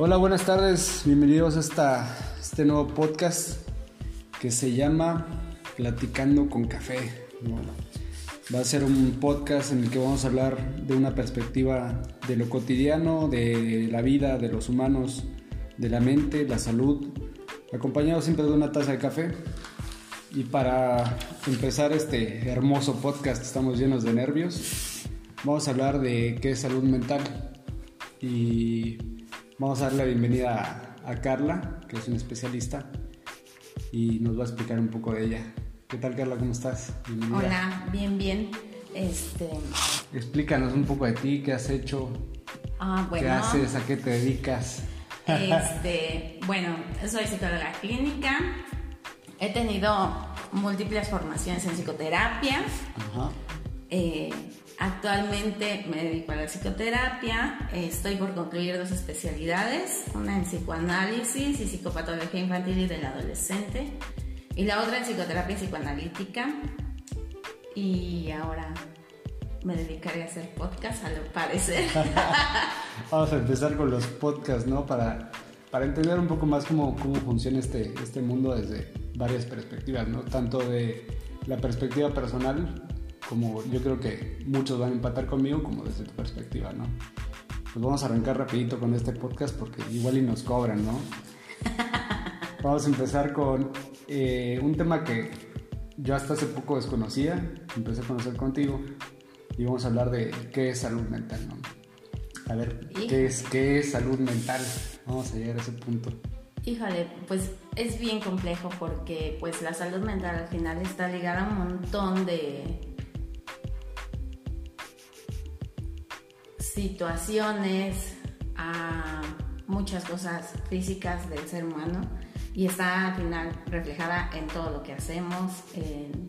Hola, buenas tardes, bienvenidos a esta, este nuevo podcast que se llama Platicando con Café. Va a ser un podcast en el que vamos a hablar de una perspectiva de lo cotidiano, de la vida, de los humanos, de la mente, la salud, acompañado siempre de una taza de café. Y para empezar este hermoso podcast, estamos llenos de nervios, vamos a hablar de qué es salud mental. Y vamos a dar la bienvenida a, Carla, que es una especialista, y nos va a explicar un poco de ella. ¿Qué tal Carla? ¿Cómo estás? Hola, bien, bien. Este... Explícanos un poco de ti, qué has hecho, ah, qué haces, a qué te dedicas. Este, bueno, soy psicóloga clínica. He tenido múltiples formaciones en psicoterapia. Eh, actualmente me dedico a la psicoterapia. estoy por concluir dos especialidades, una en psicoanálisis y psicopatología infantil y del adolescente, y la otra en psicoterapia psicoanalítica. Y ahora me dedicaré a hacer podcast, a lo parecer. Vamos a empezar con los podcasts, ¿no? Para, para entender un poco más cómo, cómo funciona este, este mundo desde varias perspectivas, ¿no? Tanto de la perspectiva personal, como yo creo que muchos van a empatar conmigo, como desde tu perspectiva, ¿no? Pues vamos a arrancar rapidito con este podcast porque igual y nos cobran, ¿no? Vamos a empezar con eh, un tema que yo hasta hace poco desconocía, empecé a conocer contigo, y vamos a hablar de qué es salud mental, ¿no? A ver, ¿qué es, ¿qué es salud mental? Vamos a llegar a ese punto. Híjole, pues es bien complejo porque pues la salud mental al final está ligada a un montón de situaciones, a muchas cosas físicas del ser humano y está al final reflejada en todo lo que hacemos, en,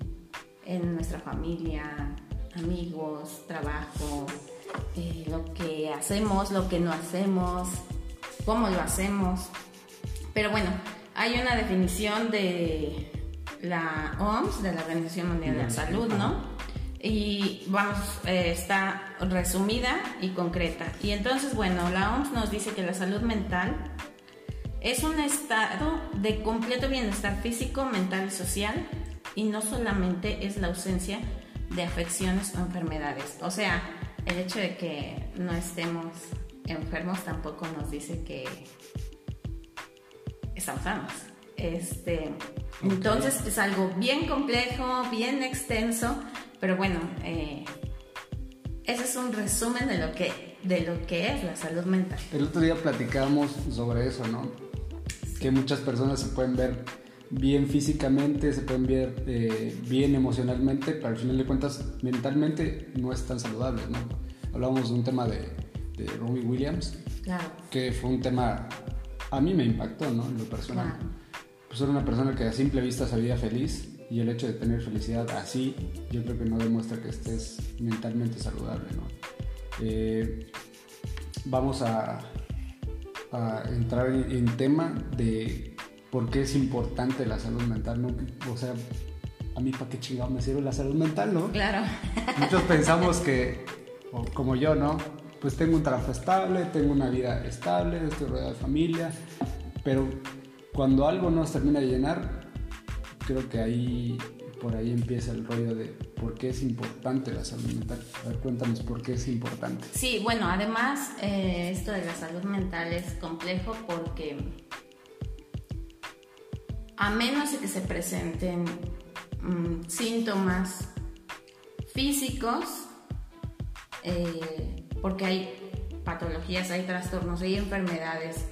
en nuestra familia, amigos, trabajo, eh, lo que hacemos, lo que no hacemos, cómo lo hacemos. Pero bueno, hay una definición de la OMS, de la Organización Mundial de la Salud, ¿no? Y vamos, eh, está resumida y concreta. Y entonces, bueno, la OMS nos dice que la salud mental es un estado de completo bienestar físico, mental y social y no solamente es la ausencia de afecciones o enfermedades. O sea, el hecho de que no estemos enfermos tampoco nos dice que estamos sanos. Este, Entonces es algo bien complejo, bien extenso, pero bueno, eh, ese es un resumen de lo, que, de lo que es la salud mental. El otro día platicábamos sobre eso, ¿no? Que muchas personas se pueden ver bien físicamente, se pueden ver eh, bien emocionalmente, pero al final de cuentas mentalmente no es tan saludable, ¿no? Hablábamos de un tema de, de Robbie Williams, que fue un tema, a mí me impactó, ¿no? En lo personal. Pues era una persona que a simple vista se veía feliz y el hecho de tener felicidad así, yo creo que no demuestra que estés mentalmente saludable, ¿no? Eh, vamos a, a entrar en tema de por qué es importante la salud mental, ¿no? O sea, a mí para qué chingado me sirve la salud mental, ¿no? Claro. Muchos pensamos que, como yo, ¿no? Pues tengo un trabajo estable, tengo una vida estable, estoy rodeado de familia, pero cuando algo no se termina de llenar, creo que ahí, por ahí empieza el rollo de por qué es importante la salud mental. A ver, cuéntanos por qué es importante. Sí, bueno, además eh, esto de la salud mental es complejo porque a menos de que se presenten mm, síntomas físicos, eh, porque hay patologías, hay trastornos, hay enfermedades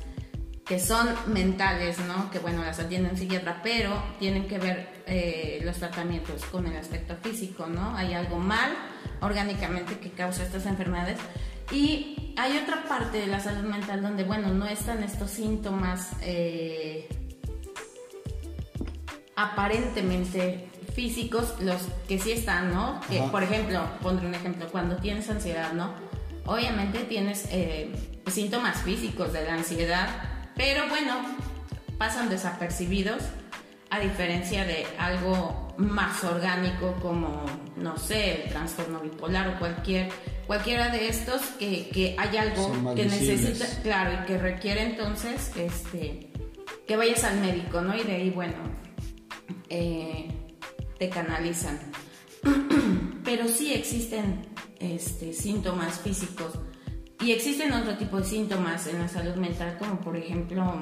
que son mentales, ¿no? Que bueno, las atienden psiquiatra, pero tienen que ver eh, los tratamientos con el aspecto físico, ¿no? Hay algo mal orgánicamente que causa estas enfermedades. Y hay otra parte de la salud mental donde, bueno, no están estos síntomas eh, aparentemente físicos, los que sí están, ¿no? Que, por ejemplo, pondré un ejemplo, cuando tienes ansiedad, ¿no? Obviamente tienes eh, síntomas físicos de la ansiedad, pero bueno, pasan desapercibidos a diferencia de algo más orgánico como, no sé, el trastorno bipolar o cualquier cualquiera de estos que, que hay algo que necesita, claro, y que requiere entonces este, que vayas al médico, ¿no? Y de ahí, bueno, eh, te canalizan. Pero sí existen este, síntomas físicos y existen otro tipo de síntomas en la salud mental, como por ejemplo,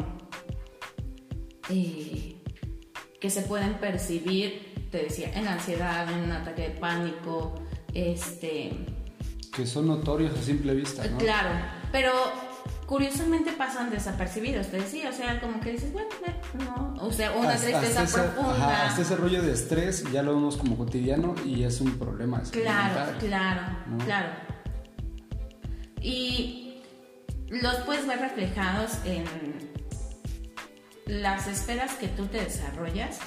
eh, que se pueden percibir, te decía, en ansiedad, en un ataque de pánico, este... Que son notorios a simple vista, ¿no? Claro, pero curiosamente pasan desapercibidos, te decía, o sea, como que dices, bueno, no, o sea, una tristeza profunda. hasta ese rollo de estrés ya lo vemos como cotidiano y es un problema. claro, claro, claro. Y los puedes ver reflejados en las esferas que tú te desarrollas,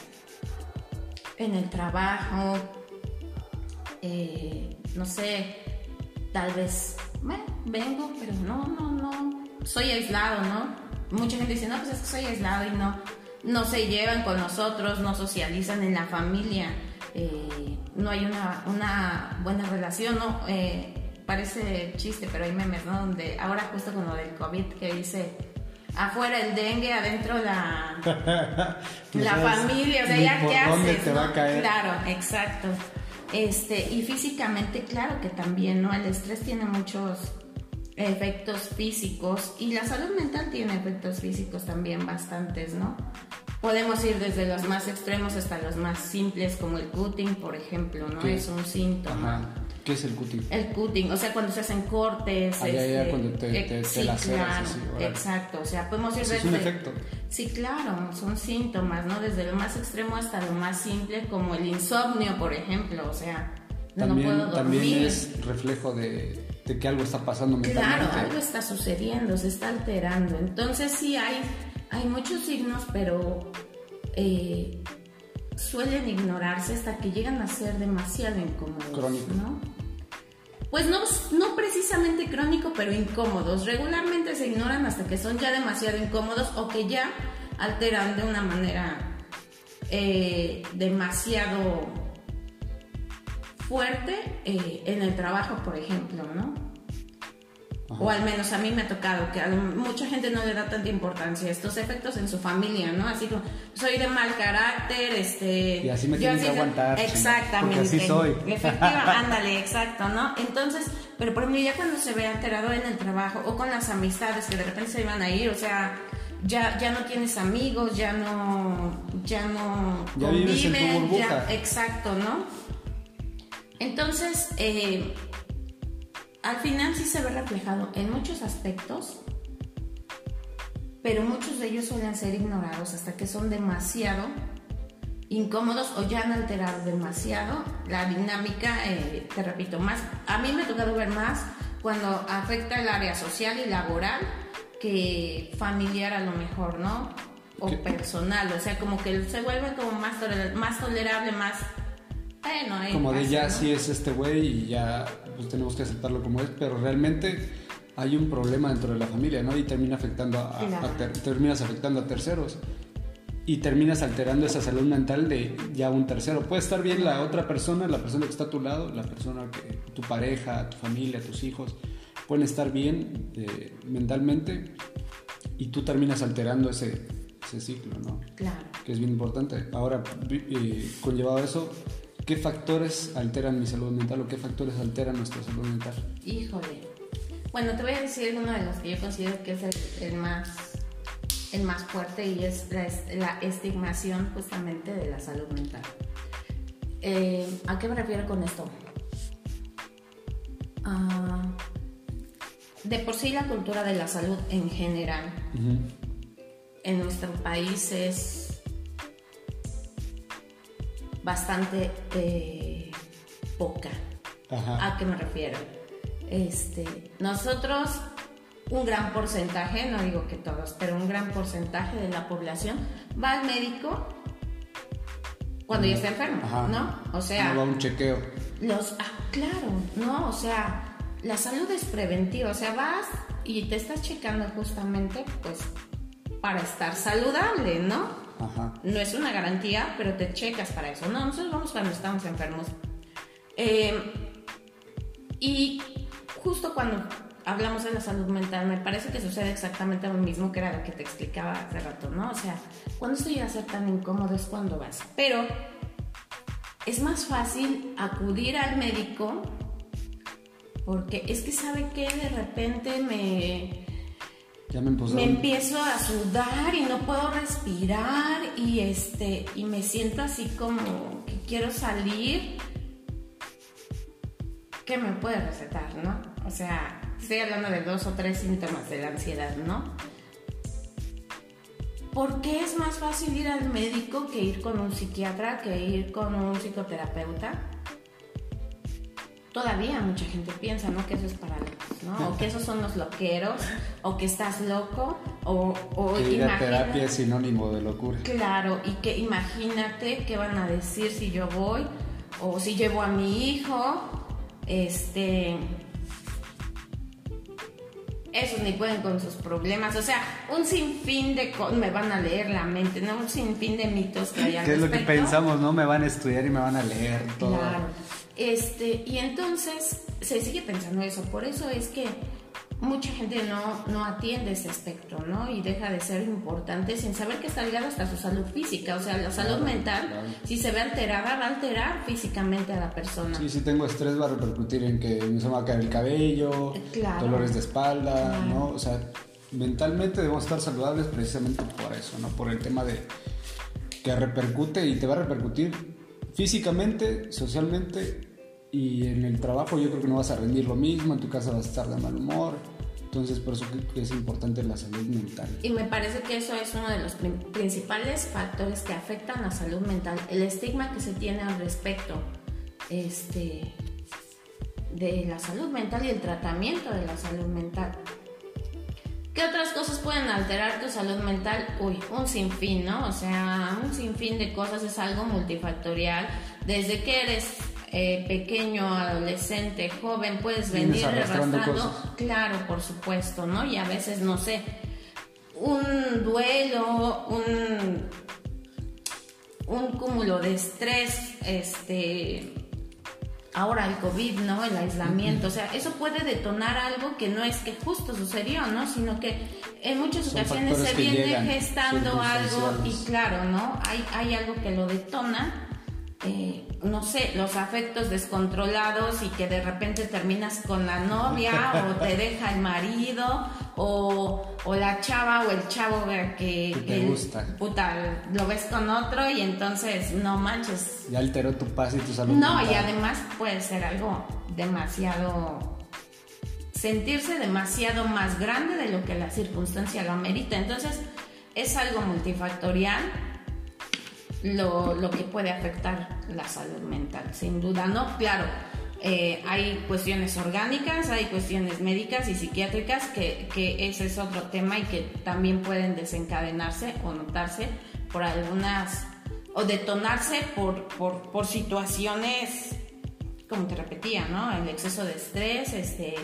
en el trabajo, eh, no sé, tal vez, bueno, vengo, pero no, no, no, soy aislado, ¿no? Mucha gente dice, no, pues es que soy aislado y no, no se llevan con nosotros, no socializan en la familia, eh, no hay una, buena relación, ¿no? Eh, parece chiste, pero hay memes, ¿no? Donde ahora justo con lo del COVID que dice, afuera el dengue, adentro la, la familia, o sea, ya qué haces, te va a caer? Claro, exacto. Este, y físicamente, claro que también, ¿no? El estrés tiene muchos efectos físicos y la salud mental tiene efectos físicos también bastantes, ¿no? Podemos ir desde los más extremos hasta los más simples, como el cutting, por ejemplo, ¿no? Es un síntoma. ¿Qué es el cutting? El cutting, o sea, cuando se hacen cortes. Ah, este, cuando te, te, sí, claro, exacto. O sea, podemos ir desde. Es un efecto. Sí, claro, son síntomas, ¿no? Desde lo más extremo hasta lo más simple, como el insomnio, por ejemplo. O sea, no puedo dormir. También es reflejo de que algo está pasando mentalmente. Claro, algo está sucediendo, se está alterando. Entonces sí hay, hay muchos signos, pero eh, suelen ignorarse hasta que llegan a ser demasiado incómodos. Crónico. ¿no? Pues no, no precisamente crónico, pero incómodos. Regularmente se ignoran hasta que son ya demasiado incómodos o que ya alteran de una manera eh, demasiado fuerte eh, en el trabajo, por ejemplo, ¿no? O al menos a mí me ha tocado que a mucha gente no le da tanta importancia a estos efectos en su familia, ¿no? Así como, soy de mal carácter, este... Y así me tienen que aguantar. Exactamente. así soy. Efectivamente, ándale, exacto, ¿no? Entonces, pero por ejemplo, ya cuando se ve alterado en el trabajo o con las amistades que de repente se iban a ir, o sea, ya, ya no tienes amigos, ya no, ya no ya vives en tu burbuja. Ya, exacto, ¿no? Entonces, eh, al final sí se ve reflejado en muchos aspectos, pero muchos de ellos suelen ser ignorados hasta que son demasiado incómodos o ya han alterado demasiado la dinámica, eh, te repito, más, a mí me ha tocado ver más cuando afecta el área social y laboral que familiar a lo mejor, ¿no? O personal, o sea, como que se vuelve como más, más tolerable, más como de ya sí es este güey y ya pues tenemos que aceptarlo como es, pero realmente hay un problema dentro de la familia, ¿no? Y termina afectando a, terminas afectando a terceros y terminas alterando esa salud mental de ya un tercero. Puede estar bien la otra persona, la persona que está a tu lado, la persona que tu pareja, tu familia, tus hijos pueden estar bien eh, mentalmente y tú terminas alterando ese, ese ciclo, ¿no? Claro. Que es bien importante. Ahora, eh, conllevado eso, ¿Qué factores alteran mi salud mental o qué factores alteran nuestra salud mental? Híjole. Bueno, te voy a decir uno de los que yo considero que es el, más, el más fuerte y es la, estigmación justamente de la salud mental. Eh, ¿A qué me refiero con esto? Ah, de por sí la cultura de la salud en general en nuestro país es bastante eh, poca. ¿A qué me refiero? Este, nosotros, un gran porcentaje, no digo que todos, pero un gran porcentaje de la población va al médico cuando ya está enfermo, ¿no? O sea, no va un chequeo. Los, ah, claro, no, o sea, la salud es preventiva, o sea, vas y te estás checando justamente, pues, para estar saludable, ¿no? No es una garantía, pero te checas para eso. No, nosotros vamos cuando estamos enfermos. Eh, y justo cuando hablamos de la salud mental, me parece que sucede exactamente lo mismo que era lo que te explicaba hace rato, ¿no? O sea, cuando esto llega a ser tan incómodo es cuando vas. Pero es más fácil acudir al médico porque es que sabe que de repente me, me, empiezo a sudar y no puedo respirar y este y me siento así como que quiero salir. ¿Qué me puede recetar, no? O sea, estoy hablando de dos o tres síntomas de la ansiedad, ¿no? ¿Por qué es más fácil ir al médico que ir con un psiquiatra, que ir con un psicoterapeuta? Todavía mucha gente piensa, ¿no? Que eso es para locos, ¿no? O que esos son los loqueros, o que estás loco, o... o que ir a terapia es sinónimo de locura. Claro, y que imagínate qué van a decir si yo voy, o si llevo a mi hijo, este esos ni pueden con sus problemas, o sea, un sinfín de cosas, me van a leer la mente, ¿no? Un sinfín de mitos que hay al ¿Qué es lo que pensamos, no? Me van a estudiar y me van a leer todo. Claro. Este, y entonces se sigue pensando eso, por eso es que mucha gente no, no atiende ese aspecto, ¿no? Y deja de ser importante sin saber que está ligado hasta su salud física. O sea, la salud mental, si se ve alterada, va a alterar físicamente a la persona. Sí, si tengo estrés va a repercutir en que me se va a caer el cabello, dolores de espalda, ¿no? O sea, mentalmente debemos estar saludables precisamente por eso, ¿no? Por el tema de que repercute y te va a repercutir físicamente, socialmente y en el trabajo yo creo que no vas a rendir lo mismo, en tu casa vas a estar de mal humor. Entonces, por eso es importante la salud mental. Y me parece que eso es uno de los principales factores que afectan la salud mental, el estigma que se tiene al respecto este, de la salud mental y el tratamiento de la salud mental. ¿Qué otras cosas pueden alterar tu salud mental? Uy, un sinfín, ¿no? O sea, un sinfín de cosas es algo multifactorial. Desde que eres eh, pequeño, adolescente, joven, puedes venir arrastrando, claro, por supuesto, ¿no? Y a veces, no sé, un duelo, un, un cúmulo de estrés, este, ahora el COVID, ¿no? El aislamiento, o sea, eso puede detonar algo que no es que justo sucedió, ¿no? Sino que en muchas ocasiones se viene gestando algo y claro, ¿no? Hay, hay algo que lo detona eh, no sé, los afectos descontrolados y que de repente terminas con la novia o te deja el marido o, la chava o el chavo que, te gusta. Puta, lo ves con otro y entonces no manches. Ya alteró tu paz y tu salud. No, y además puede ser algo demasiado sentirse demasiado más grande de lo que la circunstancia lo amerita. Entonces, es algo multifactorial lo, lo que puede afectar la salud mental, sin duda, ¿no? Claro, eh, hay cuestiones orgánicas, hay cuestiones médicas y psiquiátricas que, que, ese es otro tema y que también pueden desencadenarse o notarse por algunas o detonarse por, por, por situaciones, como te repetía, ¿no? El exceso de estrés, este,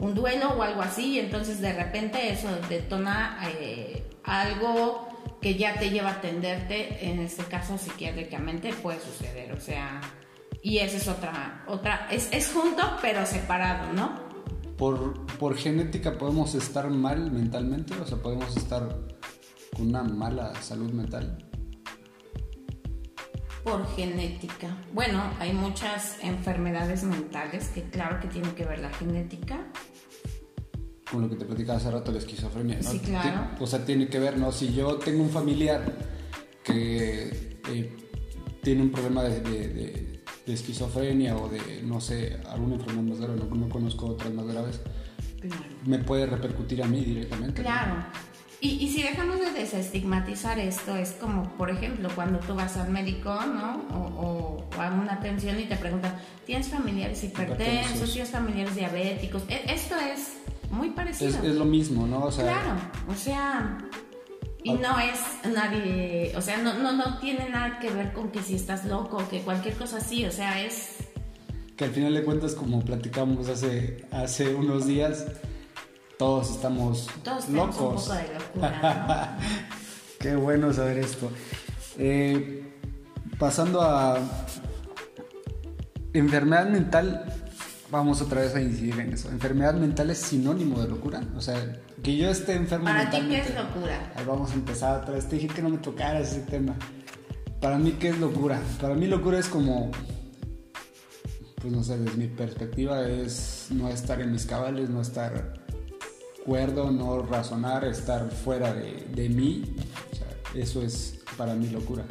un duelo o algo así, y entonces de repente eso detona eh, algo que ya te lleva a atenderte, en este caso psiquiátricamente puede suceder, o sea, y esa es otra, otra, es, es junto pero separado, ¿no? Por, por genética podemos estar mal mentalmente, o sea, podemos estar con una mala salud mental. Por genética. Bueno, hay muchas enfermedades mentales que claro que tienen que ver la genética con lo que te platicaba hace rato, la esquizofrenia, ¿no? Sí, claro. O sea, tiene que ver, ¿no? Si yo tengo un familiar que eh, tiene un problema de, esquizofrenia o de, no sé, alguna enfermedad más grave, no, conozco otras más graves, claro. me puede repercutir a mí directamente. Claro. Y, si dejamos de desestigmatizar esto, es como, por ejemplo, cuando tú vas al médico, ¿no? O, o, a una atención y te preguntan, ¿tienes familiares hipertensos? ¿Tienes familiares diabéticos? E, esto es muy parecido. Es, lo mismo, ¿no? claro, o sea, y no es nadie, o sea, no, no, no tiene nada que ver con que si estás loco o que cualquier cosa así, o sea, es... Que al final de cuentas, como platicamos hace, hace unos días, todos estamos todos locos. Un poco de locura, Qué bueno saber esto. Eh, pasando a enfermedad mental, vamos otra vez a incidir en eso. ¿Enfermedad mental es sinónimo de locura? O sea, que yo esté enfermo Para ti, ¿qué es locura? Ahí vamos a empezar otra vez. Te dije que no me tocaras ese tema. Para mí, ¿qué es locura? Para mí, locura es como. Pues no sé, desde mi perspectiva, es no estar en mis cabales, no estar cuerdo, no razonar, estar fuera de, de mí. O sea, eso es para mí locura.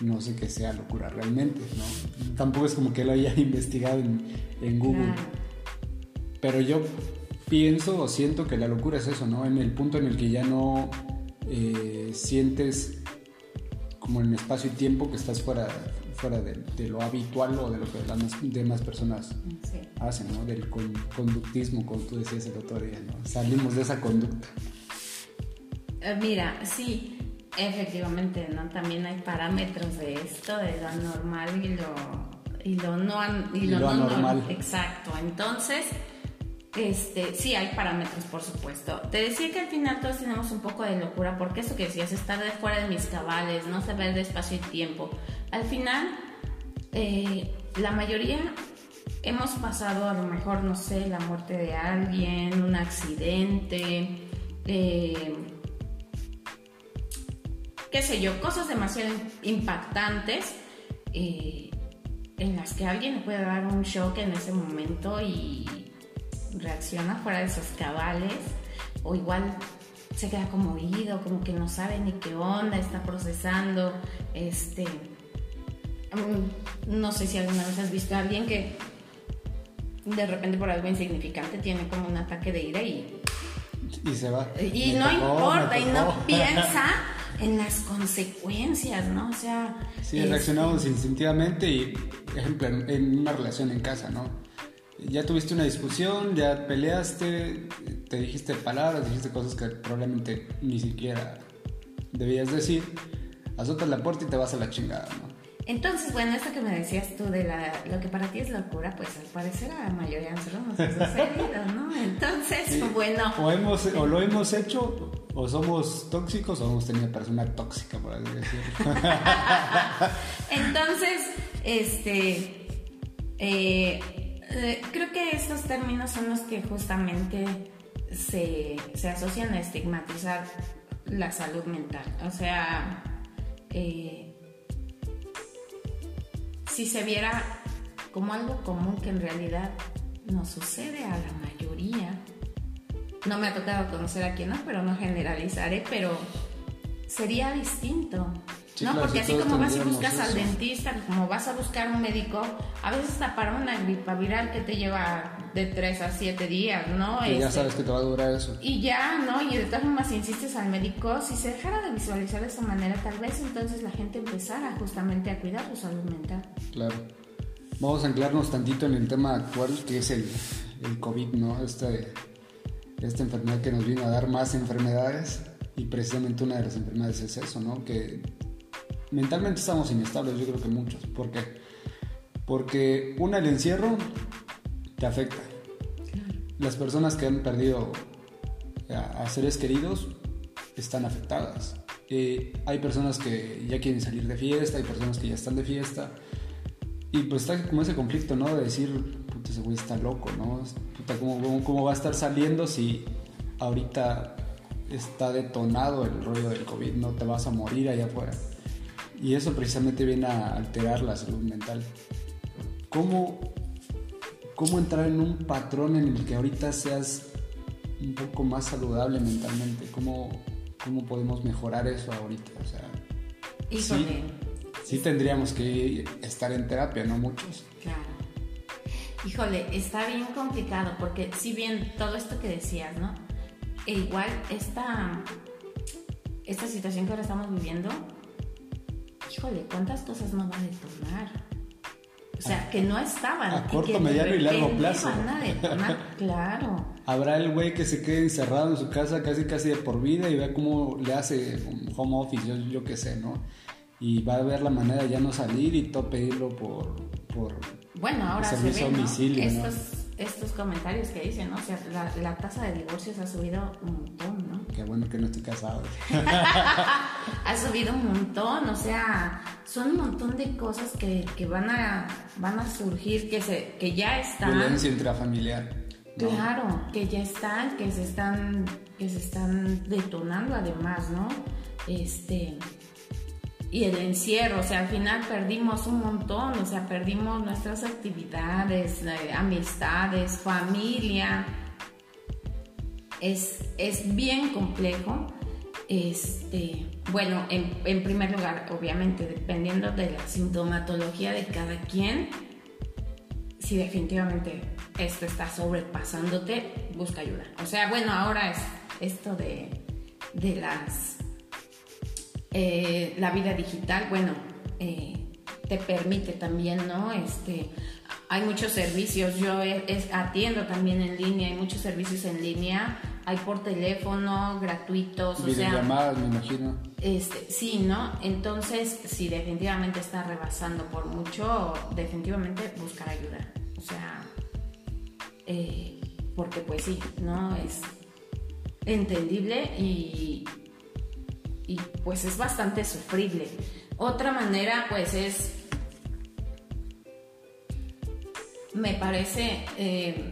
No sé qué sea locura realmente, ¿no? Tampoco es como que lo haya investigado en, en Google. Claro. Pero yo pienso o siento que la locura es eso, ¿no? En el punto en el que ya no eh, sientes como en espacio y tiempo que estás fuera, fuera de, de lo habitual o de lo que las demás- personas Sí. hacen, ¿no? Del con- conductismo, como tú decías el otro día, ¿no? Salimos de esa conducta. Eh, Mira, sí, efectivamente, ¿no? También hay parámetros de esto, de lo normal y lo, y lo no y lo lo no anormal. normal. Exacto. Entonces, este, sí hay parámetros, por supuesto. Te decía que al final todos tenemos un poco de locura, porque eso que decías, estar de fuera de mis cabales, no saber de espacio y tiempo. Al final, eh, la mayoría hemos pasado a lo mejor, no sé, la muerte de alguien, un accidente, eh, qué sé yo, cosas demasiado impactantes eh, en las que alguien le puede dar un shock en ese momento y reacciona fuera de sus cabales o igual se queda como oído, como que no sabe ni qué onda, está procesando, este, mm, no sé si alguna vez has visto a alguien que de repente por algo insignificante tiene como un ataque de ira y Y se va. y Me no tocó, importa, y no piensa en las consecuencias, ¿no? O sea... Sí, este, reaccionamos instintivamente y, ejemplo, en una relación en casa, ¿no? Ya tuviste una discusión, ya peleaste, te dijiste palabras, dijiste cosas que probablemente ni siquiera debías decir, azotas la puerta y te vas a la chingada, ¿no? Entonces, bueno, esto que me decías tú de la, lo que para ti es locura, pues al parecer a la mayoría de nosotros nos ha sucedido, ¿no? Entonces, bueno, O, hemos, o lo hemos hecho, o somos tóxicos, o hemos tenido persona tóxica, por así decirlo. entonces, este, eh, eh, creo que estos términos son los que justamente se, se asocian a estigmatizar la salud mental. O sea, eh, si se viera como algo común que en realidad no sucede a la mayoría, no me ha tocado conocer a quien no, pero no generalizaré, pero sería distinto. Sí, ¿no? claro, Porque así como vas y buscas al dentista, como vas a buscar un médico, a veces hasta para una gripa viral que te lleva de 3 a 7 días, ¿no? Y ya Este, sabes que te va a durar eso. y ya, ¿no? Y de todas formas insistes al médico, si se dejara de visualizar de esa manera, tal vez entonces la gente empezara justamente a cuidar su salud mental. Claro. Vamos a anclarnos tantito en el tema actual que es el, el COVID, ¿no? Este, esta enfermedad que nos vino a dar más enfermedades y precisamente una de las enfermedades es eso, ¿no? Que mentalmente estamos inestables, yo creo que muchos. ¿Por qué? Porque una, el encierro te afecta. Las personas que han perdido a, seres queridos están afectadas. Eh, hay personas que ya quieren salir de fiesta, hay personas que ya están de fiesta. Y pues está como ese conflicto, ¿no? De decir, puta, ese güey está loco, ¿no? Puta, ¿cómo, cómo, cómo va a estar saliendo si ahorita está detonado el rollo del COVID? No te vas a morir allá afuera. Y eso precisamente viene a alterar la salud mental. ¿Cómo, cómo entrar en un patrón en el que ahorita seas un poco más saludable mentalmente? ¿Cómo, cómo podemos mejorar eso ahorita? O sea, Híjole, sí tendríamos que estar en terapia, ¿no? Muchos. claro. Híjole, está bien complicado porque si bien todo esto que decías, ¿no? E igual esta, esta situación que ahora estamos viviendo, híjole, ¿cuántas cosas no va a detonar? O sea, que no estaban. A y corto, que mediano y largo plazo. Van a detonar, claro. Habrá el güey que se quede encerrado en su casa casi casi de por vida y vea cómo le hace un home office, yo, yo qué sé, ¿no? Y va a ver la manera de ya no salir y todo pedirlo por... por Bueno, ahora se Servicio a ve, ¿no? domicilio, ¿no? Estos, comentarios que dicen, ¿no? O sea, la, la tasa de divorcios ha subido un montón, ¿no? Qué bueno que no estoy casado. ha subido un montón, o sea, son un montón de cosas que, que van, a, van a surgir, que, se, que ya están. Violencia intrafamiliar. Claro, que ya están, que se están, que se están detonando además, ¿no? Este, y el encierro, o sea, al final perdimos un montón, o sea, perdimos nuestras actividades, eh, amistades, familia. Es, es bien complejo. Este, bueno, en, en, primer lugar, obviamente, dependiendo de la sintomatología de cada quien, si definitivamente esto está sobrepasándote, busca ayuda. O sea, bueno, ahora es esto de, de las eh, la vida digital, bueno, eh, te permite también, ¿no? Este, hay muchos servicios, yo atiendo también en línea, hay muchos servicios en línea, hay por teléfono, gratuitos, o sea... me imagino. Este, sí, ¿no? Entonces, si definitivamente está rebasando por mucho, definitivamente buscar ayuda. O sea, eh, porque pues sí, ¿no? Es entendible y, y pues es bastante sufrible. Otra manera pues es, me parece, eh,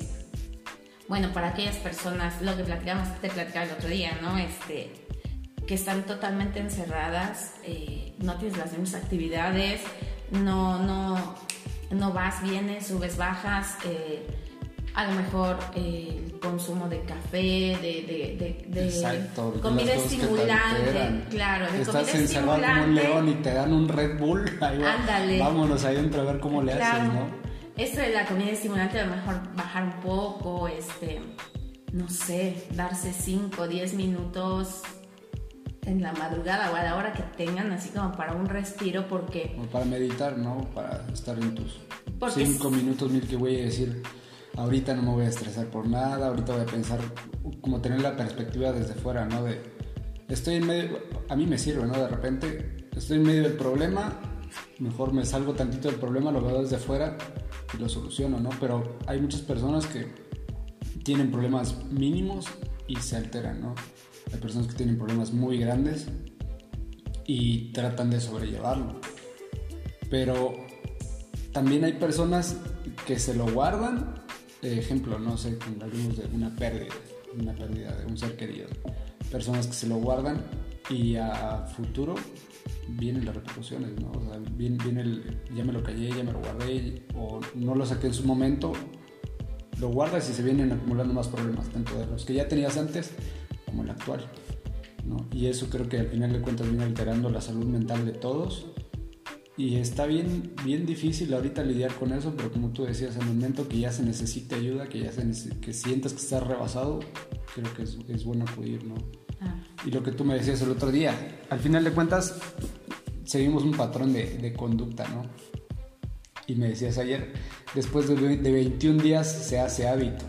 bueno, para aquellas personas, lo que platicamos, te platicaba el otro día, ¿no? Este, que están totalmente encerradas, eh, no tienes las mismas actividades, no, no, no vas, vienes, subes, bajas. Eh, a lo mejor el consumo de café, de, de, de, comida estimulante, claro, de Estás comida encerrado como un león y te dan un Red Bull, ahí Ándale. vámonos ahí dentro a ver cómo le haces, ¿no? Esto de la comida estimulante, a lo mejor bajar un poco, este, no sé, darse 5 o 10 minutos en la madrugada o a la hora que tengan, así como para un respiro, porque... O para meditar, ¿no? Para estar en tus 5 minutos, mil que voy a decir ahorita no me voy a estresar por nada, ahorita voy a pensar, como tener la perspectiva desde fuera, ¿no? De, estoy en medio, a mí me sirve, ¿no? De repente, estoy en medio del problema, mejor me salgo tantito del problema, lo veo desde fuera y lo soluciono, ¿no? Pero hay muchas personas que tienen problemas mínimos y se alteran, ¿no? Hay personas que tienen problemas muy grandes y tratan de sobrellevarlo. Pero también hay personas que se lo guardan ejemplo, no sé, hablamos de una pérdida, una pérdida de un ser querido. Personas que se lo guardan y a futuro vienen las repercusiones, ¿no? O sea, viene, viene el, ya me lo callé, ya me lo guardé, o no lo saqué en su momento, lo guardas y se vienen acumulando más problemas, tanto de los que ya tenías antes como el actual. ¿no? Y eso creo que al final de cuentas viene alterando la salud mental de todos y está bien, bien difícil ahorita lidiar con eso, pero como tú decías, en el momento que ya se necesite ayuda, que ya se que sientas que estás rebasado, creo que es, es bueno acudir, ¿no? Ah. Y lo que tú me decías el otro día, al final de cuentas, seguimos un patrón de, de conducta, ¿no? Y me decías ayer, después de, de 21 días se hace hábito.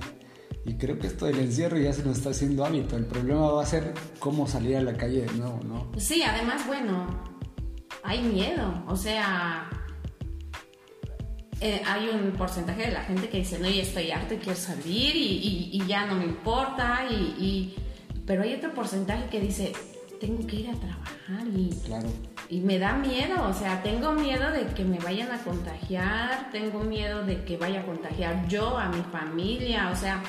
Y creo que esto del encierro ya se nos está haciendo hábito. El problema va a ser cómo salir a la calle de nuevo, ¿no? Sí, además, bueno, hay miedo, o sea, eh, hay un porcentaje de la gente que dice, no, ya estoy harto y quiero salir y, ya no me importa, y, pero hay otro porcentaje que dice, tengo que ir a trabajar y, y me da miedo, o sea, tengo miedo de que me vayan a contagiar, tengo miedo de que vaya a contagiar yo a mi familia, o sea...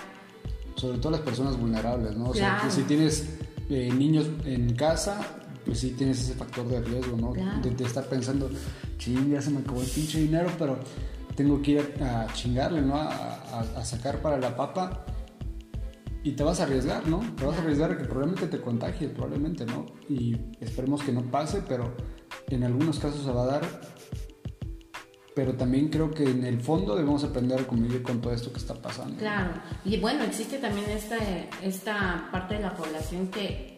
Sobre todo las personas vulnerables, ¿no? O sea, que si tienes eh, niños en casa, pues sí tienes ese factor de riesgo, ¿no? De, estar pensando, ching, ya se me acabó el pinche dinero, pero tengo que ir a, chingarle, ¿no? A, sacar para la papa. Y te vas a arriesgar, ¿no? Te vas a arriesgar a que probablemente te contagies, probablemente, ¿no? Y esperemos que no pase, pero en algunos casos se va a dar. Pero también creo que en el fondo debemos aprender a convivir con todo esto que está pasando. Claro. Y bueno, existe también esta, esta parte de la población que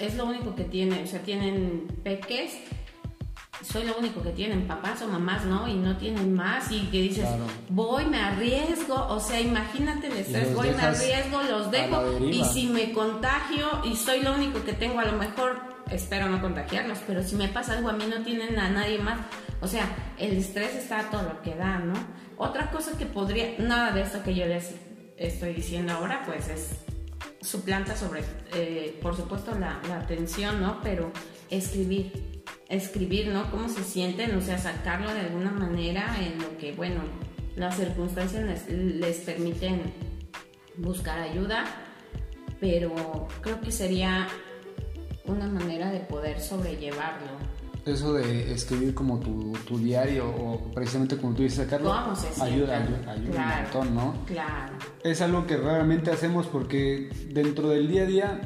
es lo único que tienen, o sea, tienen peques, soy lo único que tienen, papás o mamás, ¿no? Y no tienen más y que dices, voy, me arriesgo, o sea, imagínate el estrés, voy, me arriesgo, los dejo y si me contagio y soy lo único que tengo, a lo mejor espero no contagiarlos, pero si me pasa algo a mí no tienen a nadie más, o sea, el estrés está a todo lo que da, ¿no? Otra cosa que podría, nada de esto que yo les estoy diciendo ahora, pues es suplanta sobre, eh, por supuesto, la, atención, ¿no? Pero escribir, escribir, ¿no? Cómo se sienten, o sea, sacarlo de alguna manera en lo que, bueno, las circunstancias les, les permiten buscar ayuda, pero creo que sería una manera de poder sobrellevarlo. Eso de escribir como tu, tu diario o precisamente como tú dices sacarlo, ayuda, ayuda, ayuda Claro. un montón, ¿no? Claro. Es algo que raramente hacemos porque dentro del día a día,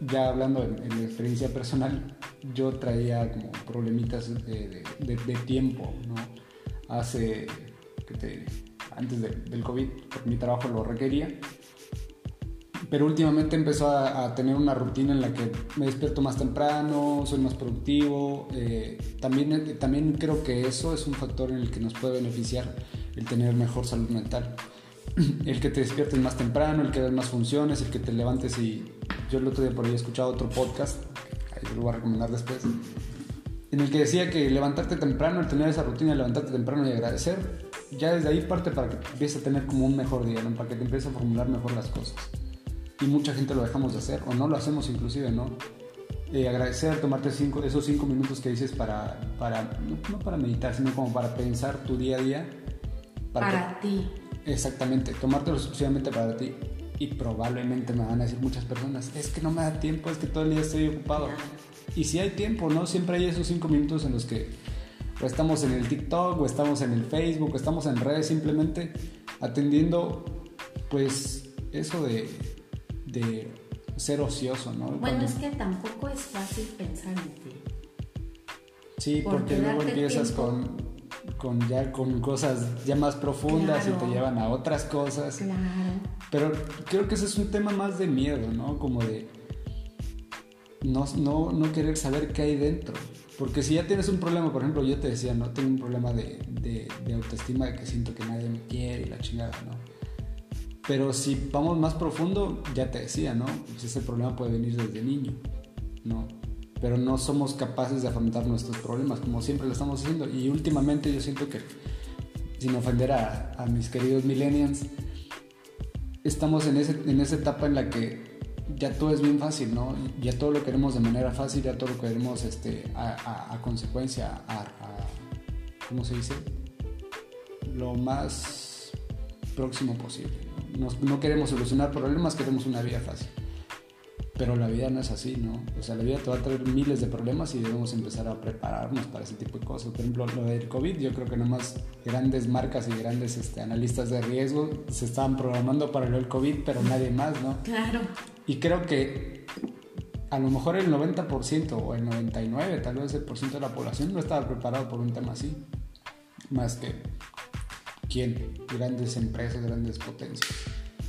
ya hablando en, en mi experiencia personal, yo traía como problemitas de, de- de- de tiempo, ¿no? Hace, ¿qué te diré? Antes de- del COVID, porque mi trabajo lo requería. Pero últimamente empezó a, a tener una rutina en la que me despierto más temprano, soy más productivo. eh, también, también creo que eso es un factor en el que nos puede beneficiar el tener mejor salud mental. El que te despiertes más temprano, el que hagas más funciones, el que te levantes y... Yo el otro día por ahí he escuchado otro podcast, ahí lo voy a recomendar después, en el que decía que levantarte temprano, el tener esa rutina de levantarte temprano y agradecer, ya desde ahí parte para que empieces a tener como un mejor día, ¿no? para que te empieces a formular mejor las cosas. Y mucha gente lo dejamos de hacer, o no lo hacemos inclusive, ¿no? Eh, agradecer, tomarte cinco, esos cinco minutos que dices para, para no, no para meditar, sino como para pensar tu día a día. Para, que- ti. Exactamente, tomártelo exclusivamente para ti. Y probablemente me van a decir muchas personas, es que no me da tiempo, es que todo el día estoy ocupado. Y si hay tiempo, ¿no? Siempre hay esos cinco minutos en los que o estamos en el TikTok, o estamos en el Facebook, o estamos en redes simplemente atendiendo, pues, eso de, de ser ocioso, ¿no? Bueno, Cuando- es que tampoco es fácil pensar en ti. Sí, Porque porque luego empiezas tiempo. con, con ya con cosas ya más profundas y te llevan a otras cosas. Claro. Pero creo que ese es un tema más de miedo, ¿no? Como de no, no, no querer saber qué hay dentro. Porque si ya tienes un problema, por ejemplo, yo te decía, ¿no? Tengo un problema de, de, de autoestima, de que siento que nadie me quiere y la chingada, ¿no? Pero si vamos más profundo, ya te decía, ¿no? Pues ese problema puede venir desde niño, ¿no? Pero no somos capaces de afrontar nuestros problemas, como siempre lo estamos haciendo. Y últimamente yo siento que, sin ofender a, mis queridos millennials, estamos en, ese, en esa etapa en la que ya todo es bien fácil, ¿no? Ya todo lo queremos de manera fácil, ya todo lo queremos este, a, a- consecuencia, a- ¿cómo se dice? Lo más próximo posible. ¿No? Nos- no queremos solucionar problemas, queremos una vida fácil. Pero la vida no es así, ¿no? O sea, la vida te va a traer miles de problemas y debemos empezar a prepararnos para ese tipo de cosas. Por ejemplo, lo del COVID, yo creo que nomás grandes marcas y grandes este, analistas de riesgo se estaban programando para lo del COVID, pero nadie más, ¿no? Claro. Y creo que a lo mejor el 90% o el 99% tal vez el por ciento de la población no estaba preparado por un tema así. Más que, ¿quién? Grandes empresas, grandes potencias.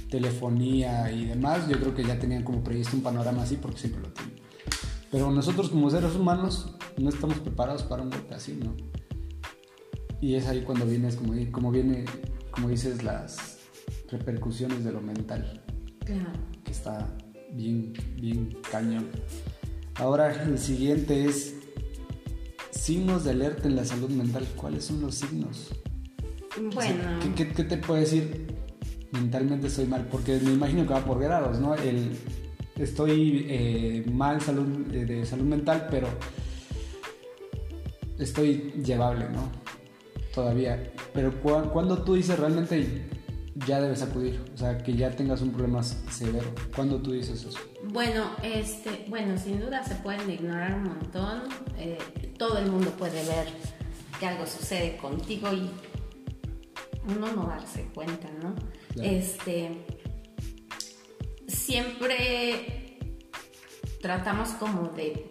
Telefonía y demás, yo creo que ya tenían como previsto un panorama así porque siempre lo tienen. Pero nosotros como seres humanos no estamos preparados para un golpe así, ¿no? Y es ahí cuando vienes, como, como viene, como dices, las repercusiones de lo mental Claro. que está bien, bien cañón. Ahora el siguiente es signos de alerta en la salud mental. ¿Cuáles son los signos? Bueno. ¿qué, qué, qué te puede decir? Mentalmente estoy mal, porque me imagino que va por grados, ¿no? El, estoy eh, mal salud, eh, de salud mental, pero estoy llevable, ¿no? Todavía. Pero cu- cuando tú dices realmente ya debes acudir, o sea, que ya tengas un problema severo, ¿cuándo tú dices eso? Bueno, este, bueno, sin duda se pueden ignorar un montón. eh, todo el mundo puede ver que algo sucede contigo y uno no darse cuenta, ¿no? Claro. Este, siempre tratamos como de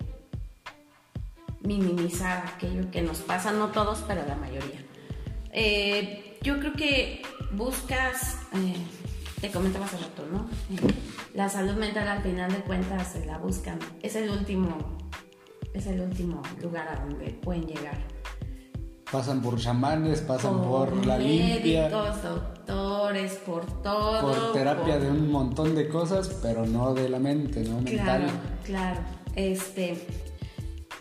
minimizar aquello que nos pasa, no todos, pero la mayoría. Eh, yo creo que buscas, eh, te comentaba hace rato, ¿no? Eh, la salud mental al final de cuentas se la buscan, es el último, es el último lugar a donde pueden llegar. Pasan por chamanes, pasan por, la limpia, médicos, doctores, por todo. por terapia por- de un montón de cosas, pero no de la mente, no mental. Claro, claro. Este,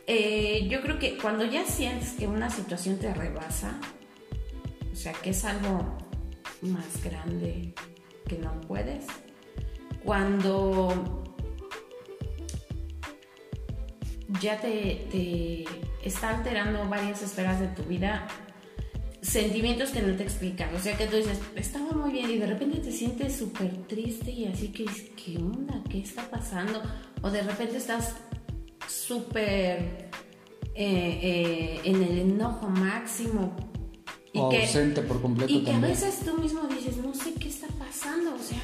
eh, yo creo que cuando ya sientes que una situación te rebasa, o sea, que es algo más grande que no puedes, cuando ya te, te, está alterando varias esferas de tu vida, sentimientos que no te explican. O sea, que tú dices, estaba muy bien y de repente te sientes súper triste y así que, ¿qué onda? ¿Qué está pasando? O de repente estás súper eh, eh, en el enojo máximo. Y o ausente por completo. Y que a veces tú mismo dices, no sé qué está pasando, o sea,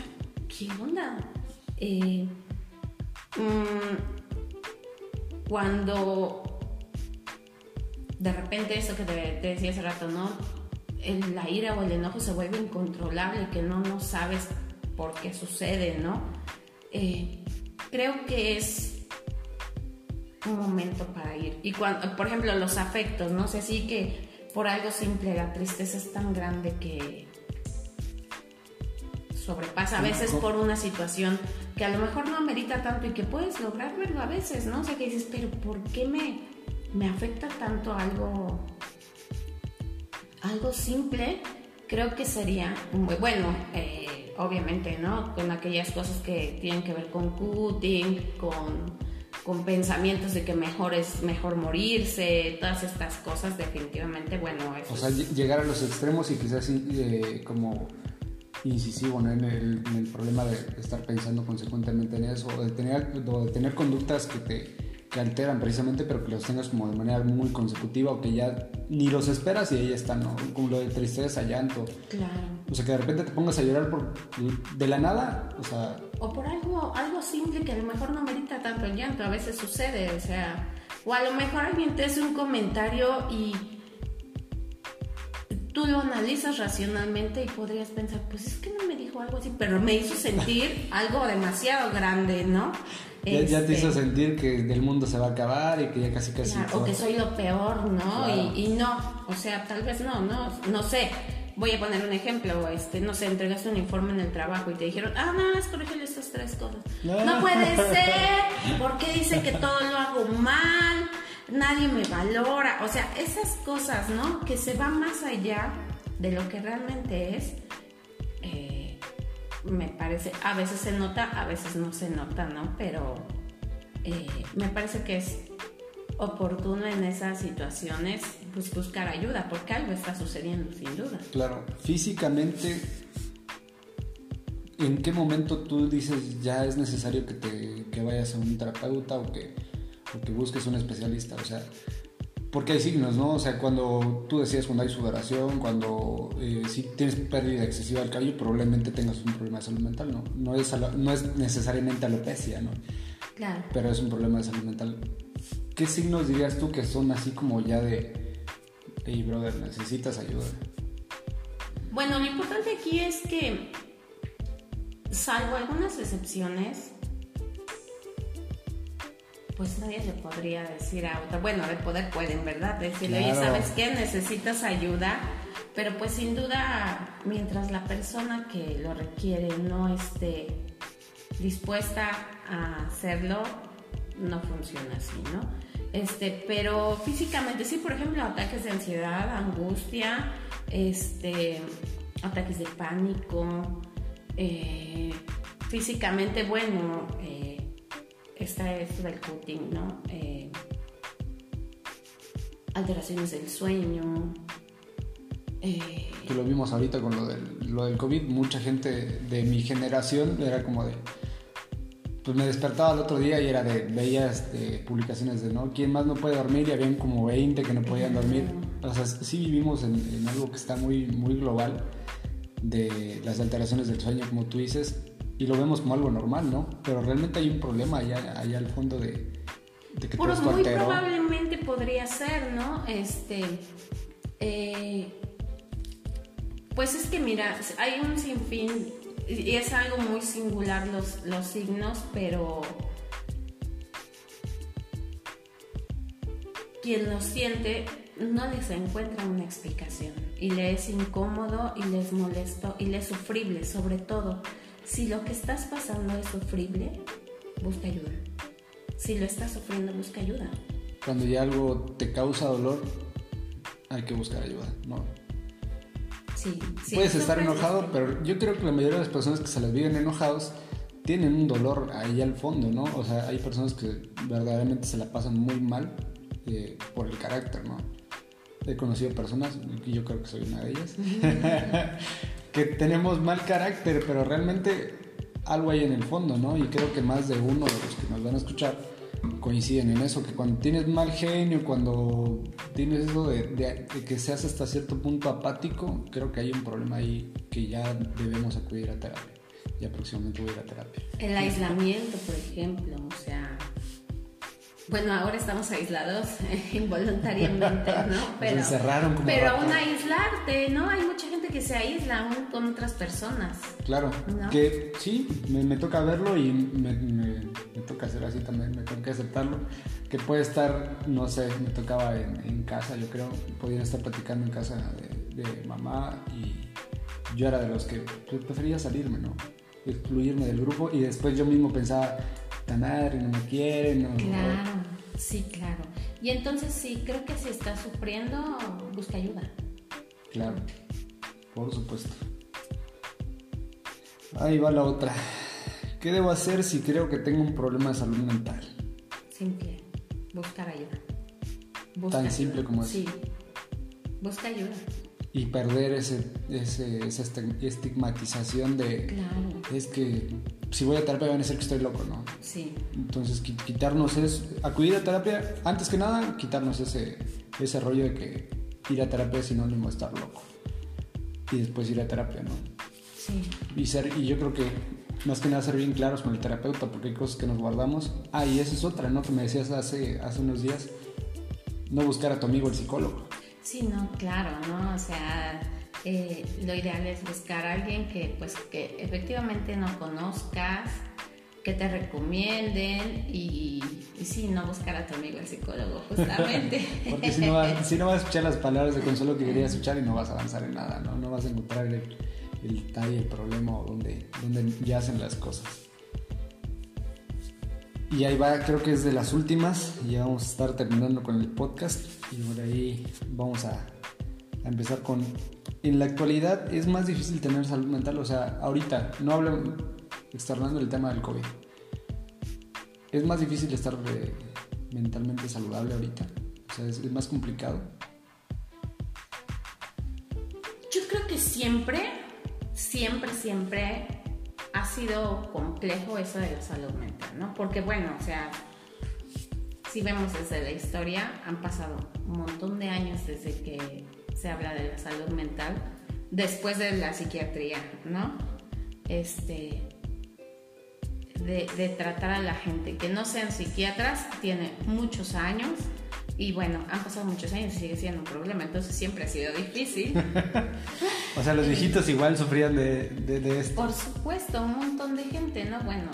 ¿qué onda? Eh, mm, cuando de repente eso que te, decía hace rato, ¿no? la ira o el enojo se vuelve incontrolable, que no, no sabes por qué sucede, ¿no? Eh, creo que es un momento para ir. Y cuando, por ejemplo, los afectos, ¿no? sé, sí que por algo simple la tristeza es tan grande que sobrepasa a veces por una situación que a lo mejor no amerita tanto y que puedes lograr verlo a veces, ¿no? O sea, que dices, pero ¿por qué me, me afecta tanto algo, algo simple? Creo que sería, muy bueno, eh, obviamente, ¿no? Con aquellas cosas que tienen que ver con cutting, con, con pensamientos de que mejor es mejor morirse, todas estas cosas, definitivamente, bueno. Eso o sea, llegar a los extremos y quizás eh, como incisivo en, el, en, el, problema de estar pensando consecuentemente en eso, o de tener, o de tener conductas que te que alteran precisamente, pero que los tengas como de manera muy consecutiva o que ya ni los esperas y ahí están, ¿no? Como lo de tristeza, llanto. Claro. O sea, que de repente te pongas a llorar por, de la nada, o sea... O por algo, algo simple que a lo mejor no merita tanto el llanto, a veces sucede, o sea... O a lo mejor alguien te hace un comentario y tú lo analizas racionalmente y podrías pensar, pues es que no me dijo algo así, pero me hizo sentir algo demasiado grande, ¿no? Ya, ya, te hizo este, sentir que el mundo se va a acabar y que ya casi casi... o que soy lo peor, ¿no? Y, y, no, o sea, tal vez no, no, no sé. Voy a poner un ejemplo, este, no sé, entregaste un informe en el trabajo y te dijeron, ah, no, es corregir estas tres cosas. No puede ser, porque dice que todo lo hago mal, nadie me valora, o sea, esas cosas, ¿no? Que se van más allá de lo que realmente es, me parece, a veces se nota, a veces no se nota, ¿no? Pero eh, me parece que es oportuno en esas situaciones pues, buscar ayuda, porque algo está sucediendo, sin duda. Claro, físicamente, ¿en qué momento tú dices ya es necesario que, te, que vayas a un terapeuta o que o que busques un especialista, o sea, porque hay signos, ¿no? O sea, cuando tú decías cuando hay sudoración, cuando eh, si tienes pérdida excesiva del cabello, probablemente tengas un problema de salud mental, ¿no? No es, no es necesariamente alopecia, ¿no? Claro. Pero es un problema de salud mental. ¿Qué signos dirías tú que son así como ya de, hey, brother, necesitas ayuda? Bueno, lo importante aquí es que, salvo algunas excepciones, pues nadie le podría decir a otra, bueno, de poder pueden, ¿verdad? Decirle, oye, ¿sabes qué? Necesitas ayuda, pero pues sin duda, mientras la persona que lo requiere no esté dispuesta a hacerlo, no funciona así, ¿no? Este, pero físicamente, sí, por ejemplo, ataques de ansiedad, angustia, este, ataques de pánico, eh, físicamente, bueno, eh, está esto del cutting, ¿no? Eh, alteraciones del sueño. Eh, que lo vimos ahorita con lo del, lo del COVID, mucha gente de mi generación era como de... Pues me despertaba el otro día y era de, veía este, publicaciones de, ¿no? ¿Quién más no puede dormir? Y habían como 20 que no podían dormir. O sea, sí vivimos en, en algo que está muy, muy global de las alteraciones del sueño, como tú dices, y lo vemos como algo normal, ¿no? Pero realmente hay un problema allá, allá al fondo de, de que todo esto muy probablemente podría ser, ¿no? Este, eh, pues es que mira, hay un sinfín y es algo muy singular los, los signos, pero quien lo siente no les encuentra una explicación y le es incómodo y les molesto y le es sufrible sobre todo si lo que estás pasando es sufrible, busca ayuda. Si lo estás sufriendo, busca ayuda. Cuando ya algo te causa dolor, hay que buscar ayuda, ¿no? Sí, sí Puedes estar enojado, pero yo creo que la mayoría de las personas que se les viven enojados tienen un dolor ahí al fondo, ¿no? O sea, hay personas que verdaderamente se la pasan muy mal eh, por el carácter, ¿no? He conocido personas, y yo creo que soy una de ellas, tenemos mal carácter, pero realmente algo hay en el fondo, ¿no? Y creo que más de uno de los que nos van a escuchar coinciden en eso, que cuando tienes mal genio, cuando tienes eso de, que seas hasta cierto punto apático, creo que hay un problema ahí que ya debemos acudir a terapia. Ya próximamente voy a ir a terapia. El aislamiento, por ejemplo, o sea, bueno, ahora estamos aislados involuntariamente, ¿no? Pero, encerraron como pero aún aislarte, ¿no? Hay mucha gente que se aísla aún con otras personas. Claro, que sí, me, toca verlo y me, toca hacer así también, me tengo que aceptarlo. Que puede estar, no sé, me tocaba en, casa, yo creo, podía estar platicando en casa de, de mamá y yo era de los que prefería salirme, ¿no? Excluirme del grupo y después yo mismo pensaba, y no me quieren. No, claro, sí, claro. Y entonces sí, creo que si estás sufriendo, busca ayuda. Claro, por supuesto. Ahí va la otra. ¿Qué debo hacer si creo que tengo un problema de salud mental? Simple, buscar ayuda. Tan simple como eso. Sí, busca ayuda y perder ese, ese, esa estigmatización de claro. es que si voy a terapia van a ser que estoy loco, ¿no? Sí. Entonces quitarnos es acudir a terapia, antes que nada, quitarnos ese, ese rollo de que ir a terapia es sinónimo de estar loco. Y después ir a terapia, ¿no? Sí. Y, ser, y yo creo que más que nada ser bien claros con el terapeuta, porque hay cosas que nos guardamos. Ah, y esa es otra, ¿no? Que me decías hace, hace unos días, no buscar a tu amigo el psicólogo. Sí, no, claro, ¿no? O sea, eh, lo ideal es buscar a alguien que, pues, que efectivamente no conozcas, que te recomienden y, y sí, no buscar a tu amigo el psicólogo, justamente. Porque si no, vas, si no vas a escuchar las palabras de consuelo que querías escuchar y no vas a avanzar en nada, ¿no? No vas a encontrar el, el el problema o donde, donde yacen las cosas. Y ahí va, creo que es de las últimas. Ya vamos a estar terminando con el podcast. Y por ahí vamos a, empezar con. En la actualidad es más difícil tener salud mental. O sea, ahorita, no hablo externando el tema del COVID. Es más difícil estar eh, mentalmente saludable ahorita. O sea, es más complicado. Yo creo que siempre, siempre, siempre ha sido complejo eso de la salud mental, ¿no? Porque bueno, o sea, si vemos desde la historia, han pasado un montón de años desde que se habla de la salud mental, después de la psiquiatría, ¿no? Este, de, de tratar a la gente que no sean psiquiatras, tiene muchos años y bueno, han pasado muchos años y sigue siendo un problema, entonces siempre ha sido difícil. o sea, los viejitos igual sufrían de, de, esto. Por supuesto, un montón de gente, ¿no? Bueno.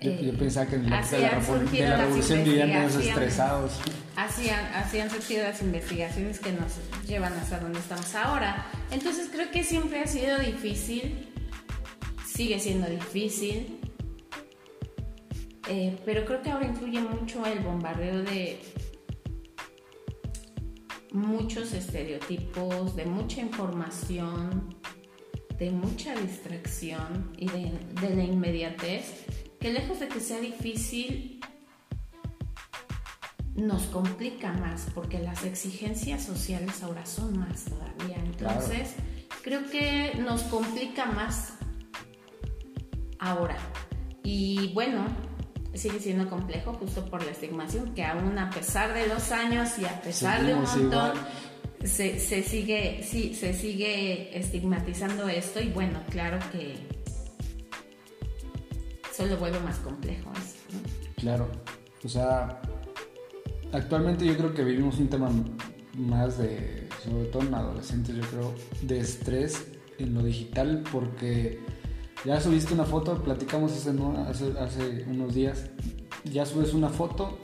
Yo, eh, pensaba que en la, de la, revolución vivían menos estresados. Así han, así han surgido las investigaciones que nos llevan hasta donde estamos ahora. Entonces creo que siempre ha sido difícil, sigue siendo difícil eh, pero creo que ahora influye mucho el bombardeo de muchos estereotipos, de mucha información, de mucha distracción y de, la inmediatez, que lejos de que sea difícil, nos complica más, porque las exigencias sociales ahora son más todavía. Entonces, creo que nos complica más ahora. Y bueno, sigue siendo complejo justo por la estigmación, que aún a pesar de los años y a pesar de un montón, se, se, sigue, sí, se sigue estigmatizando esto y bueno, claro que solo vuelve más complejo Claro, o sea, actualmente yo creo que vivimos un tema más de, sobre todo en adolescentes, yo creo, de estrés en lo digital porque ya subiste una foto, platicamos hace, hace, unos días, ya subes una foto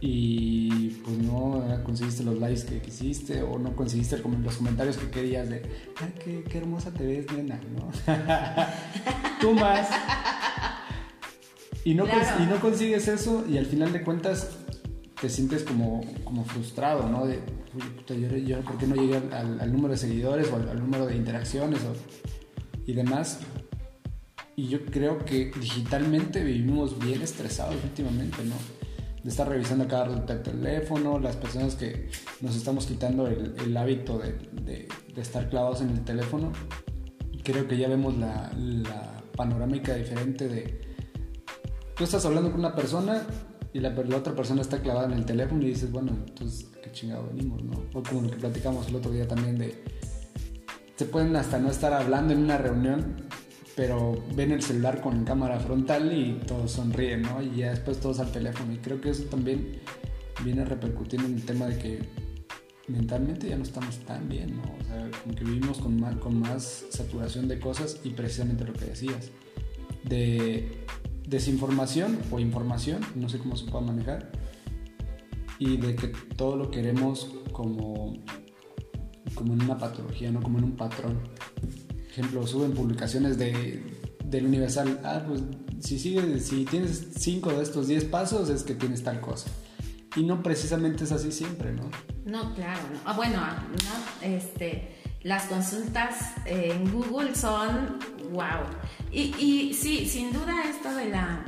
y pues no conseguiste los likes que quisiste o no conseguiste los comentarios que querías de, ay, qué, hermosa te ves, nena, ¿no? Tú más. Y no, y no consigues eso y al final de cuentas te sientes como, como frustrado, ¿no? De, puta, yo, ¿por qué no llegué al, número de seguidores o al, número de interacciones y demás? Y yo creo que digitalmente vivimos bien estresados últimamente, ¿no? estar revisando cada rato el teléfono, las personas que nos estamos quitando el, hábito de, estar clavados en el teléfono, creo que ya vemos la, panorámica diferente de... Tú estás hablando con una persona y la, la, otra persona está clavada en el teléfono y dices, bueno, entonces qué chingado venimos, ¿no? O como lo que platicamos el otro día también de... Se pueden hasta no estar hablando en una reunión pero ven el celular con cámara frontal y todos sonríen, ¿no? Y ya después todos al teléfono. Y creo que eso también viene a repercutir en el tema de que mentalmente ya no estamos tan bien, ¿no? O sea, como que vivimos con más, con más saturación de cosas y precisamente lo que decías, de desinformación o información, no sé cómo se puede manejar, y de que todo lo queremos como, como en una patología, no como en un patrón ejemplo, suben publicaciones de, del Universal, ah, pues si, sigues, si tienes cinco de estos 10 pasos es que tienes tal cosa. Y no precisamente es así siempre, ¿no? No, claro. No. Ah, bueno, no, este, las consultas en Google son wow. Y, y sí, sin duda esto de la...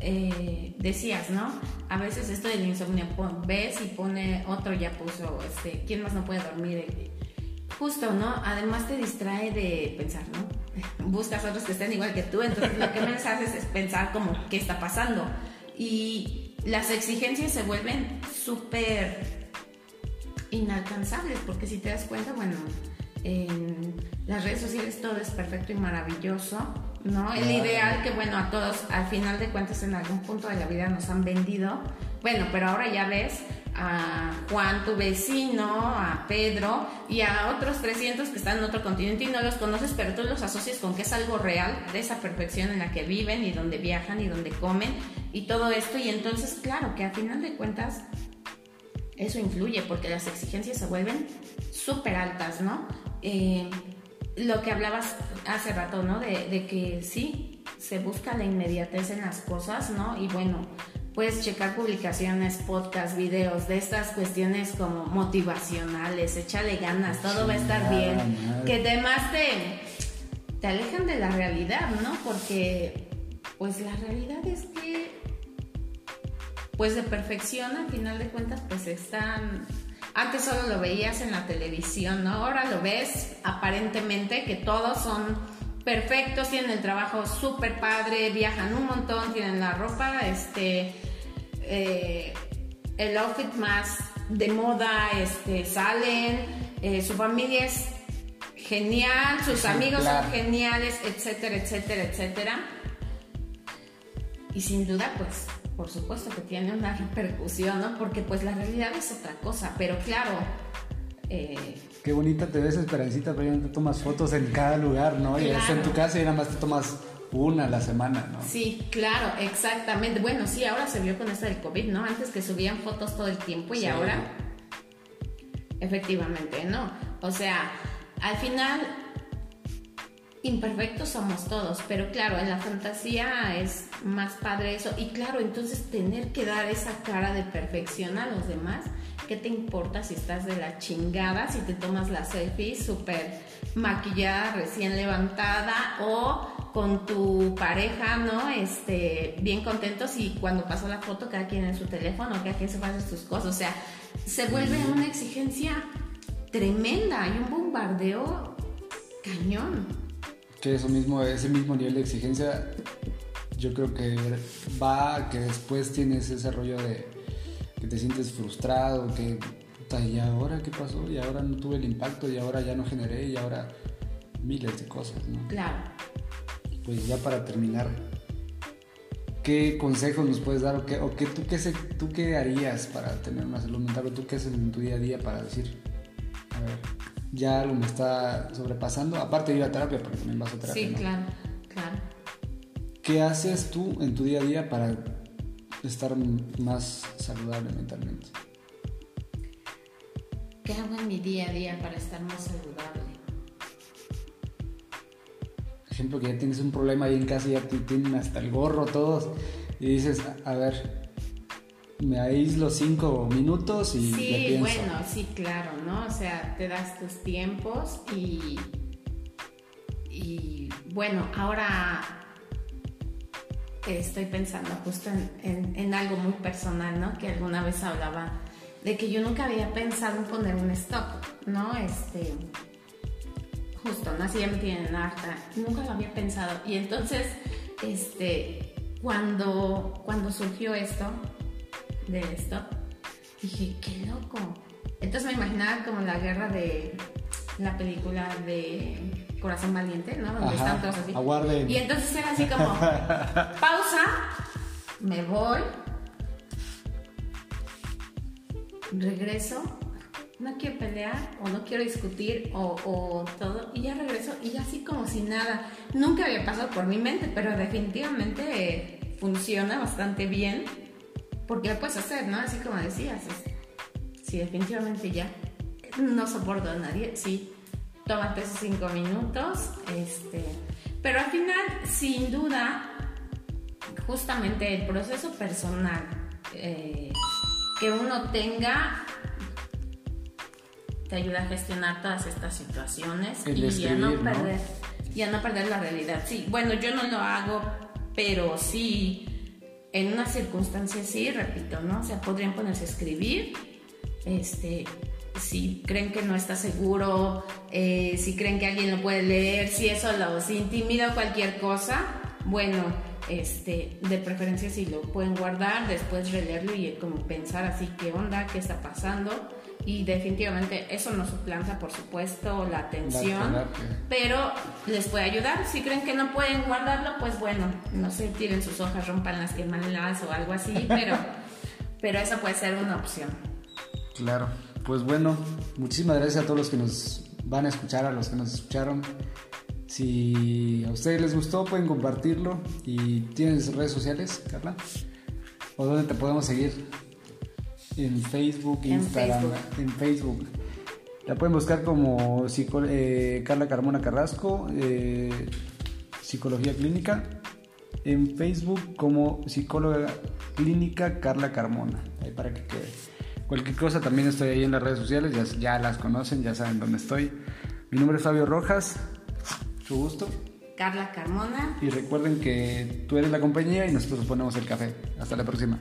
Eh, decías, ¿no? A veces esto del insomnio, ves y pone otro ya puso, este, ¿quién más no puede dormir? Justo, ¿no? Además te distrae de pensar, ¿no? Buscas otros que estén igual que tú, entonces lo que menos haces es pensar como qué está pasando. Y las exigencias se vuelven súper inalcanzables, porque si te das cuenta, bueno, en las redes sociales todo es perfecto y maravilloso, ¿no? El ideal que, bueno, a todos al final de cuentas en algún punto de la vida nos han vendido, bueno, pero ahora ya ves a Juan, tu vecino, a Pedro y a otros 300 que están en otro continente y no los conoces, pero tú los asocias con que es algo real de esa perfección en la que viven y donde viajan y donde comen y todo esto. Y entonces, claro, que a final de cuentas eso influye porque las exigencias se vuelven súper altas, ¿no? Eh, lo que hablabas hace rato, ¿no? De, de que sí, se busca la inmediatez en las cosas, ¿no? Y bueno, puedes checar publicaciones, podcasts, videos de estas cuestiones como motivacionales, échale ganas, todo va a estar bien, que además te, te alejan de la realidad, ¿no? Porque pues la realidad es que pues de perfección al final de cuentas pues están antes solo lo veías en la televisión, ¿no? Ahora lo ves aparentemente que todos son perfectos, tienen el trabajo súper padre, viajan un montón, tienen la ropa, este, eh, el outfit más de moda, este, salen, eh, su familia es genial, sus amigos son geniales, etcétera, etcétera, etcétera. Y sin duda, pues, por supuesto que tiene una repercusión, ¿no? Porque pues la realidad es otra cosa, pero claro, eh, Qué bonita te ves, Esperancita, pero ya no te tomas fotos en cada lugar, ¿no? Y eso en tu casa y nada más te tomas una a la semana, ¿no? Sí, claro, exactamente. Bueno, sí, ahora se vio con esto del COVID, ¿no? Antes que subían fotos todo el tiempo y ahora, efectivamente, ¿no? O sea, al final, imperfectos somos todos, pero claro, en la fantasía es más padre eso. Y claro, entonces tener que dar esa cara de perfección a los demás ¿Qué te importa si estás de la chingada, si te tomas la selfie súper maquillada, recién levantada o con tu pareja, ¿no? Este, bien contentos y cuando pasó la foto cada quien en su teléfono, cada quien se hace sus cosas. O sea, se vuelve una exigencia tremenda y un bombardeo cañón. Que eso mismo, ese mismo nivel de exigencia, yo creo que va a que después tienes ese rollo de que te sientes frustrado, que, ¿y ahora qué pasó? Y ahora no tuve el impacto, y ahora ya no generé, y ahora miles de cosas, ¿no? Claro. Pues ya para terminar, ¿qué consejos nos puedes dar o qué, o qué, tú, qué tú qué harías para tener una salud mental o tú qué haces en tu día a día para decir, a ver, ya algo me está sobrepasando, aparte de ir a terapia, porque también vas a terapia. Sí, claro, claro. ¿Qué haces tú en tu día a día para estar más saludable mentalmente? ¿Qué hago en mi día a día para estar más saludable? ejemplo, que ya tienes un problema ahí en casa y ya te tienen hasta el gorro todos y dices, a ver, me aíslo cinco minutos y sí, bueno, sí, claro, ¿no? O sea, te das tus tiempos y, y bueno, ahora estoy pensando justo en, algo muy personal, ¿no? Que alguna vez hablaba de que yo nunca había pensado en poner un stop, ¿no? Este, justo, ¿no? Así ya me tienen harta, nunca lo había pensado. Y entonces, este, cuando, cuando surgió esto del stop, dije, qué loco. Entonces me imaginaba como la guerra de la película de Corazón Valiente, ¿no? Donde están todos así. Aguarden. Y entonces era así como, pausa, me voy, regreso, no quiero pelear o no quiero discutir o, o, todo, y ya regreso y ya así como si nada. Nunca había pasado por mi mente, pero definitivamente funciona bastante bien porque lo puedes hacer, ¿no? Así como decías, sí, definitivamente ya no soporto a nadie, sí, tómate esos cinco minutos, este, pero al final, sin duda, justamente el proceso personal eh, que uno tenga te ayuda a gestionar todas estas situaciones y a no perder y a no perder la realidad. Sí, bueno, yo no lo hago, pero sí en una circunstancia sí, repito, ¿no? O sea, podrían ponerse a escribir, este, si creen que no está seguro, eh, si creen que alguien lo puede leer, si eso los intimida o cualquier cosa, bueno, este, de preferencia si lo pueden guardar, después releerlo y como pensar así, ¿qué onda? ¿Qué está pasando? Y definitivamente eso no suplanta, por supuesto, la atención, pero les puede ayudar. Si creen que no pueden guardarlo, pues bueno, no sé, tiren sus hojas, rompan las quemanlas o algo así, pero, pero esa puede ser una opción. Claro. Pues bueno, muchísimas gracias a todos los que nos van a escuchar, a los que nos escucharon. Si a ustedes les gustó, pueden compartirlo. ¿Y tienes redes sociales, Carla? ¿O dónde te podemos seguir? En Facebook, Instagram, en Facebook. La pueden buscar como eh, Carla Carmona Carrasco, eh, Psicología Clínica. En Facebook como Psicóloga Clínica Carla Carmona. Ahí para que quede. Cualquier cosa también estoy ahí en las redes sociales, ya, ya las conocen, ya saben dónde estoy. Mi nombre es Fabio Rojas, su gusto. Carla Carmona. Y recuerden que tú eres la compañía y nosotros ponemos el café. Hasta la próxima.